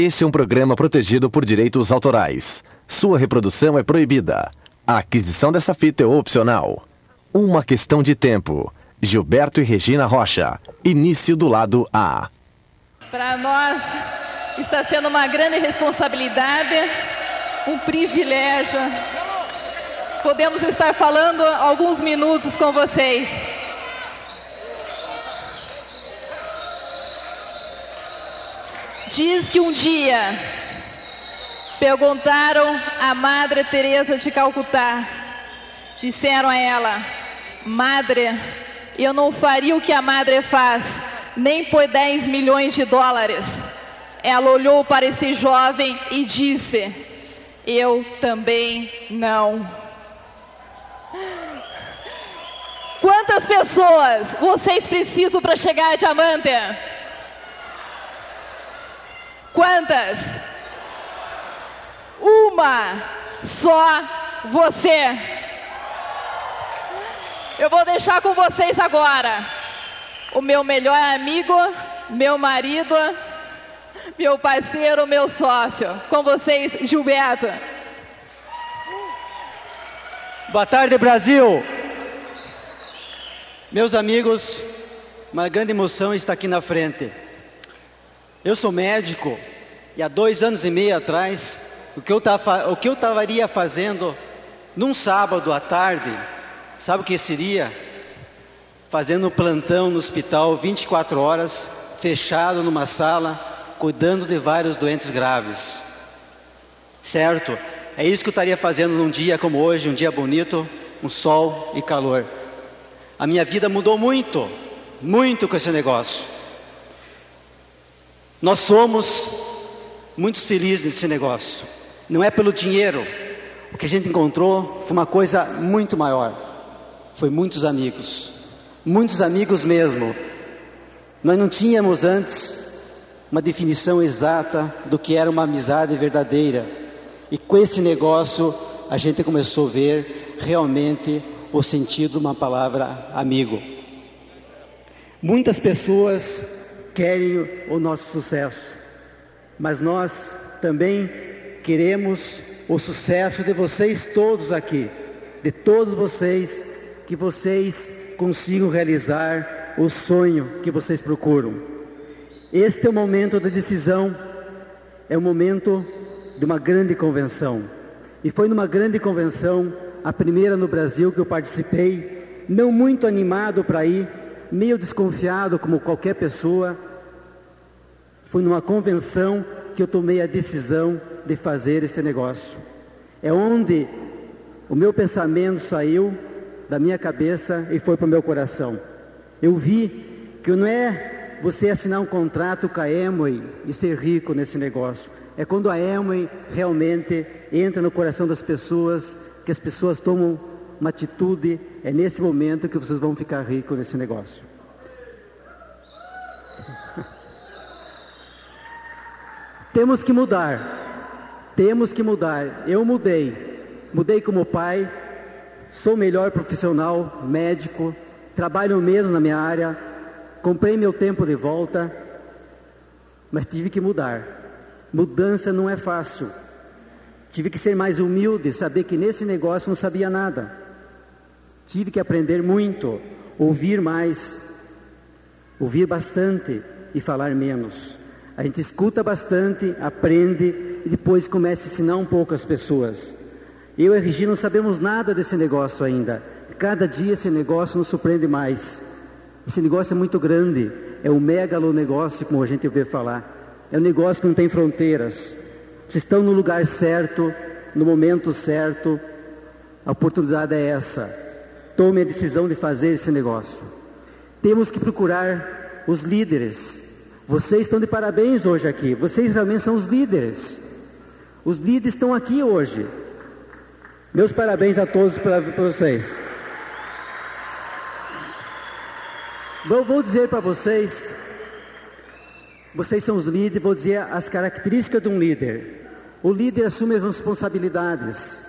Este é um programa protegido por direitos autorais. Sua reprodução é proibida. A aquisição dessa fita é opcional. Uma questão de tempo. Gilberto e Regina Rocha. Início do lado A. Para nós está sendo uma grande responsabilidade, um privilégio. Podemos estar falando alguns minutos com vocês. Diz que um dia perguntaram a Madre Teresa de Calcutá, disseram a ela: Madre, eu não faria o que a Madre faz, nem por 10 milhões de dólares. Ela olhou para esse jovem e disse: Eu também não. Quantas pessoas vocês precisam para chegar a diamante? Quantas? Uma só você. Eu vou deixar com vocês agora o meu melhor amigo, meu marido, meu parceiro, meu sócio. Com vocês, Gilberto. Boa tarde, Brasil. Meus amigos, uma grande emoção estar aqui na frente. Eu sou médico e há dois anos e meio atrás, o que eu, estaria fazendo num sábado à tarde, sabe o que seria? Fazendo plantão no hospital 24 horas, fechado numa sala, cuidando de vários doentes graves. Certo? É isso que eu estaria fazendo num dia como hoje, um dia bonito, um sol e calor. A minha vida mudou muito, muito com esse negócio. Nós somos muito felizes nesse negócio. Não é pelo dinheiro. O que a gente encontrou foi uma coisa muito maior. Foi muitos amigos. Muitos amigos mesmo. Nós não tínhamos antes uma definição exata do que era uma amizade verdadeira. E com esse negócio a gente começou a ver realmente o sentido de uma palavra amigo. Muitas pessoas querem o nosso sucesso, mas nós também queremos o sucesso de vocês todos aqui, de todos vocês, que vocês consigam realizar o sonho que vocês procuram. Este é o momento da decisão, é o momento de uma grande convenção. E foi numa grande convenção, a primeira no Brasil que eu participei, não muito animado para ir, meio desconfiado como qualquer pessoa, foi numa convenção que eu tomei a decisão de fazer esse negócio. É onde o meu pensamento saiu da minha cabeça e foi para o meu coração. Eu vi que não é você assinar um contrato com a Emway e ser rico nesse negócio. É quando a Emway realmente entra no coração das pessoas, que as pessoas tomam uma atitude, é nesse momento que vocês vão ficar ricos nesse negócio. Temos que mudar. Temos que mudar. Eu mudei. Mudei como pai. Sou melhor profissional, médico. Trabalho mesmo na minha área. Comprei meu tempo de volta. Mas tive que mudar. Mudança não é fácil. Tive que ser mais humilde, saber que nesse negócio não sabia nada. Tive que aprender muito, ouvir mais, ouvir bastante e falar menos. A gente escuta bastante, aprende e depois começa a ensinar um pouco as pessoas. Eu e a Regina não sabemos nada desse negócio ainda. Cada dia esse negócio nos surpreende mais. Esse negócio é muito grande, é um megalo negócio, como a gente ouve falar. É um negócio que não tem fronteiras. Vocês estão no lugar certo, no momento certo. A oportunidade é essa. Tome a decisão de fazer esse negócio. Temos que procurar os líderes, vocês estão de parabéns hoje aqui. Vocês realmente são os líderes. Os líderes estão aqui hoje. Meus parabéns a todos para vocês. Vou, vou dizer para vocês, vocês são os líderes, vou dizer as características de um líder. O líder assume responsabilidades.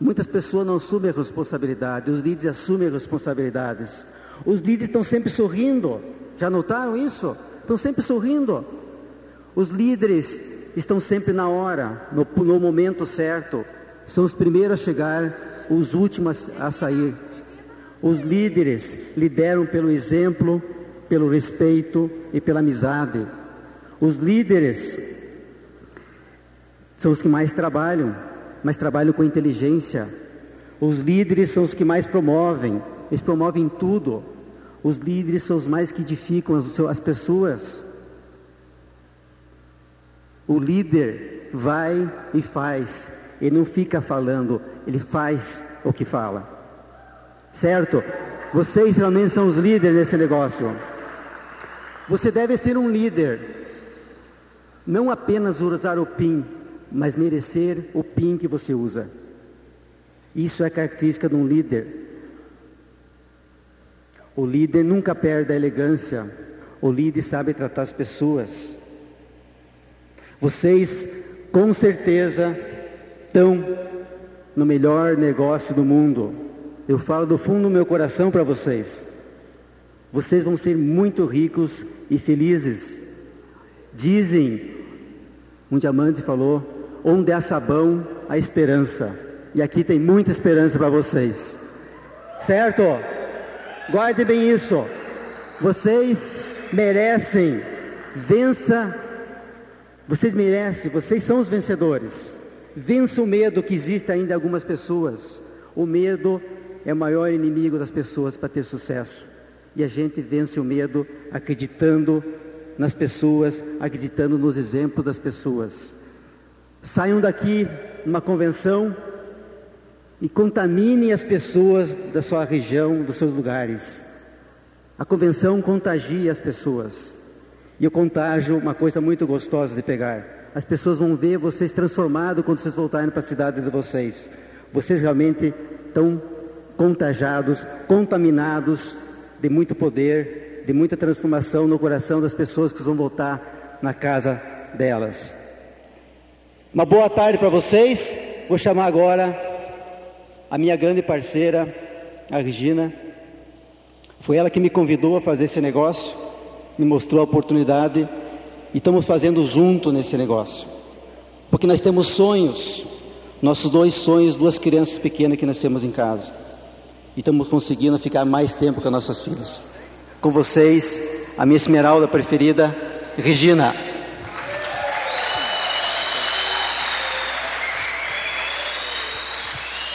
Muitas pessoas não assumem responsabilidades, os líderes assumem responsabilidades. Os líderes estão sempre sorrindo. Já notaram isso? Estão sempre sorrindo. Os líderes estão sempre na hora, no, no momento certo, são os primeiros a chegar, os últimos a sair. Os líderes lideram pelo exemplo, pelo respeito e pela amizade. Os líderes são os que mais trabalham, mas trabalham com inteligência. Os líderes são os que mais promovem, eles promovem tudo. Os líderes são os mais que edificam as, as pessoas. O líder vai e faz, ele não fica falando, ele faz o que fala. Certo? Vocês realmente são os líderes nesse negócio. Você deve ser um líder, não apenas usar o PIN, mas merecer o PIN que você usa. Isso é característica de um líder. O líder nunca perde a elegância. O líder sabe tratar as pessoas. Vocês, com certeza, estão no melhor negócio do mundo. Eu falo do fundo do meu coração para vocês. Vocês vão ser muito ricos e felizes. Dizem, um diamante falou, onde há sabão, há esperança. E aqui tem muita esperança para vocês. Certo? Guarde bem isso. Vocês merecem. Vença. Vocês merecem, vocês são os vencedores. Vença o medo que existe ainda em algumas pessoas. O medo é o maior inimigo das pessoas para ter sucesso. E a gente vence o medo acreditando nas pessoas, acreditando nos exemplos das pessoas. Saiam daqui numa convenção e contaminem as pessoas da sua região, dos seus lugares. A convenção contagia as pessoas. E o contágio, uma coisa muito gostosa de pegar. As pessoas vão ver vocês transformados quando vocês voltarem para a cidade de vocês. Vocês realmente estão contagiados, contaminados de muito poder, de muita transformação no coração das pessoas que vão voltar na casa delas. Uma boa tarde para vocês. Vou chamar agora a minha grande parceira, a Regina. Foi ela que me convidou a fazer esse negócio, me mostrou a oportunidade e estamos fazendo junto nesse negócio. Porque nós temos sonhos, nossos dois sonhos, duas crianças pequenas que nós temos em casa e estamos conseguindo ficar mais tempo com as nossas filhas. Com vocês, a minha esmeralda preferida, Regina.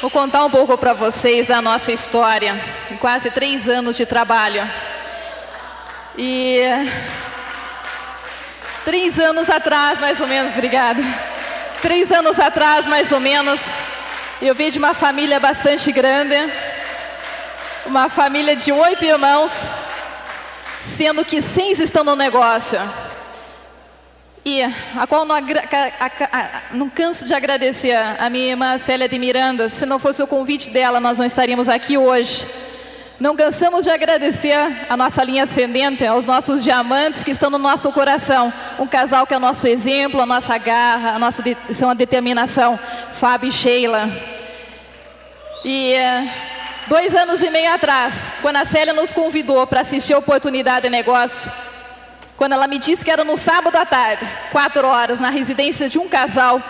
Vou contar um pouco para vocês da nossa história, quase três anos de trabalho. E três anos atrás, mais ou menos, obrigada. Três anos atrás, mais ou menos, eu vim de uma família bastante grande uma família de oito irmãos, sendo que seis estão no negócio. E a qual não, não, canso de agradecer a minha irmã Célia de Miranda. Se não fosse o convite dela, nós não estaríamos aqui hoje. Não cansamos de agradecer a nossa linha ascendente, aos nossos diamantes que estão no nosso coração. Um casal que é o nosso exemplo, a nossa garra, a nossa de, são a determinação, Fábio e Sheila. E Dois anos e meio atrás, quando a Célia nos convidou para assistir a Oportunidade de Negócio, quando ela me disse que era no sábado à tarde, quatro horas, na residência de um casal,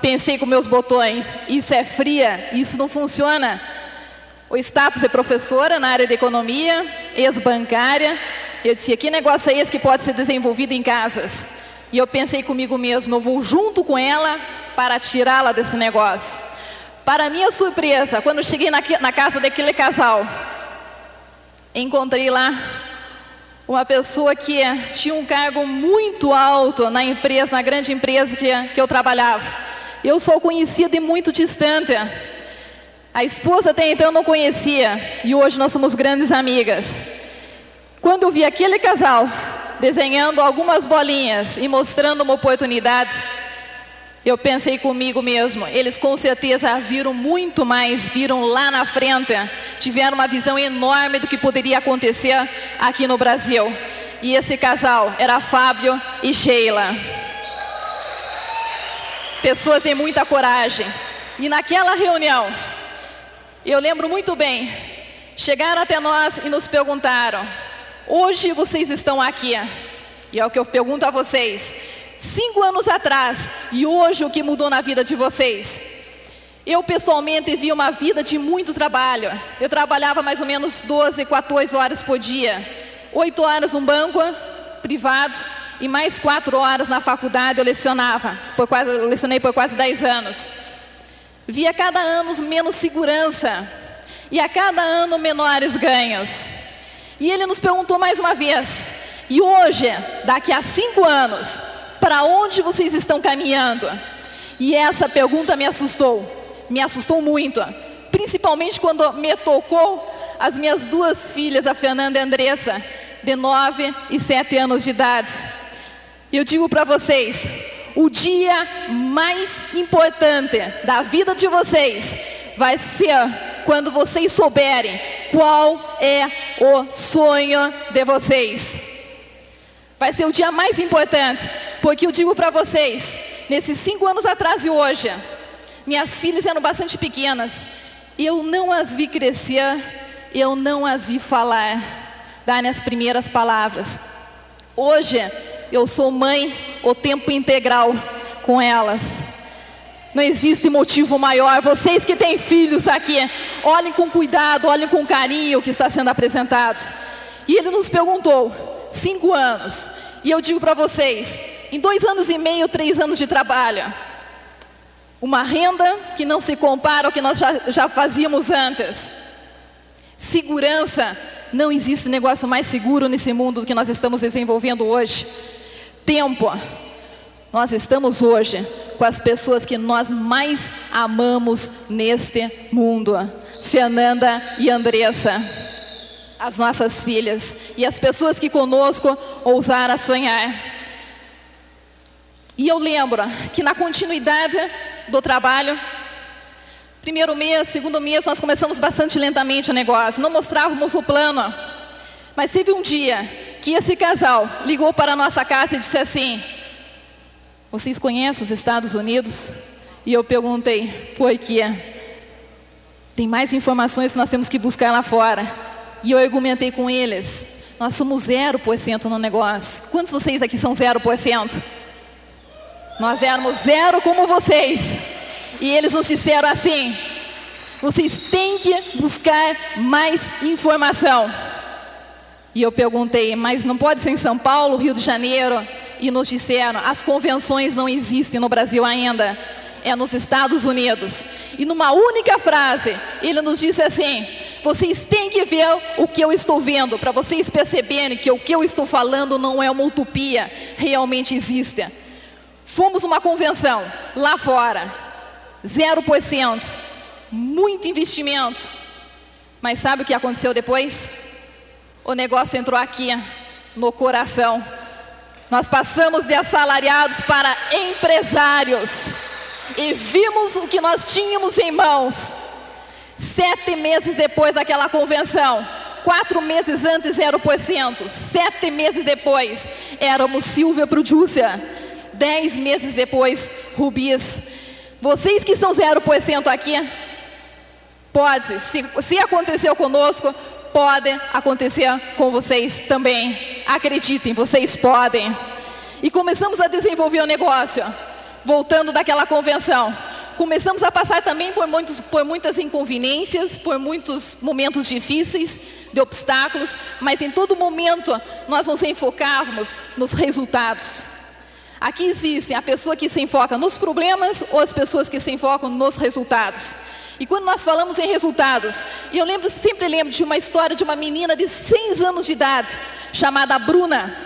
pensei com meus botões: isso é fria, isso não funciona. O status é professora na área de economia, ex-bancária. Eu disse: que negócio é esse que pode ser desenvolvido em casas? E eu pensei comigo mesmo: eu vou junto com ela para tirá-la desse negócio. Para minha surpresa, quando cheguei na, na casa daquele casal, encontrei lá uma pessoa que tinha um cargo muito alto na empresa, na grande empresa que, que eu trabalhava. Eu sou conhecida e muito distante. A esposa até então não conhecia e hoje nós somos grandes amigas. Quando eu vi aquele casal desenhando algumas bolinhas e mostrando uma oportunidade, eu pensei comigo mesmo, eles com certeza viram muito mais, viram lá na frente, tiveram uma visão enorme do que poderia acontecer aqui no Brasil. E esse casal era Fábio e Sheila. Pessoas de muita coragem. E naquela reunião, eu lembro muito bem, chegaram até nós e nos perguntaram: hoje vocês estão aqui, e é o que eu pergunto a vocês, cinco anos atrás e hoje o que mudou na vida de vocês. Eu pessoalmente vi uma vida de muito trabalho. Eu trabalhava mais ou menos 12, 14 horas por dia. Oito horas no banco privado e mais quatro horas na faculdade eu lecionava. Por quase, eu lecionei por quase 10 anos. Via cada ano menos segurança e a cada ano menores ganhos. E ele nos perguntou mais uma vez: e hoje, daqui a cinco anos, para onde vocês estão caminhando? E essa pergunta me assustou, me assustou muito, principalmente quando me tocou as minhas duas filhas, a Fernanda e a Andressa, de nove e sete anos de idade. Eu digo para vocês, o dia mais importante da vida de vocês vai ser quando vocês souberem qual é o sonho de vocês. Vai ser o dia mais importante, porque eu digo para vocês, nesses cinco anos atrás e hoje, minhas filhas eram bastante pequenas, eu não as vi crescer, eu não as vi falar, dar as primeiras palavras. Hoje, eu sou mãe o tempo integral com elas. Não existe motivo maior. Vocês que têm filhos aqui, olhem com cuidado, olhem com carinho o que está sendo apresentado. E ele nos perguntou: cinco anos. E eu digo para vocês: em dois anos e meio, três anos de trabalho, uma renda que não se compara ao que nós já, já fazíamos antes. Segurança, não existe negócio mais seguro nesse mundo do que nós estamos desenvolvendo hoje. Tempo, nós estamos hoje com as pessoas que nós mais amamos neste mundo. Fernanda e Andressa, as nossas filhas e as pessoas que conosco ousaram sonhar. E eu lembro que na continuidade do trabalho, primeiro mês, segundo mês, nós começamos bastante lentamente o negócio, não mostrávamos o plano. Mas teve um dia que esse casal ligou para a nossa casa e disse assim: vocês conhecem os Estados Unidos? E eu perguntei, por quê? Tem mais informações que nós temos que buscar lá fora. E eu argumentei com eles. Nós somos 0% no negócio. Quantos de vocês aqui são 0%? Nós éramos zero como vocês. E eles nos disseram assim: vocês têm que buscar mais informação. E eu perguntei, mas não pode ser em São Paulo, Rio de Janeiro? e nos disseram: as convenções não existem no Brasil ainda, é nos Estados Unidos. E numa única frase, ele nos disse assim: vocês têm que ver o que eu estou vendo, para vocês perceberem que o que eu estou falando não é uma utopia, realmente existe. Fomos uma convenção lá fora, 0%, muito investimento. Mas sabe o que aconteceu depois? O negócio entrou aqui, no coração. Nós passamos de assalariados para empresários e vimos o que nós tínhamos em mãos. Sete meses depois daquela convenção, quatro meses antes era o porcento, sete meses depois éramos Silvia Producer, dez meses depois Rubis. Vocês que são zero por cento aqui, pode, se, se aconteceu conosco, pode acontecer com vocês também. Acreditem, vocês podem. E começamos a desenvolver o negócio, voltando daquela convenção. Começamos a passar também por, muitos, por muitas inconveniências, por muitos momentos difíceis, de obstáculos, mas em todo momento nós nos enfocávamos nos resultados. Aqui existem a pessoa que se enfoca nos problemas ou as pessoas que se enfocam nos resultados. E quando nós falamos em resultados, e eu lembro, sempre lembro de uma história de uma menina de seis anos de idade, chamada Bruna.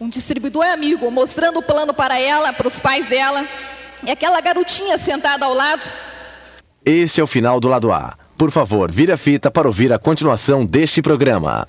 Um distribuidor amigo mostrando o plano para ela, para os pais dela, e aquela garotinha sentada ao lado. Esse é o final do lado A. Por favor, vire a fita para ouvir a continuação deste programa.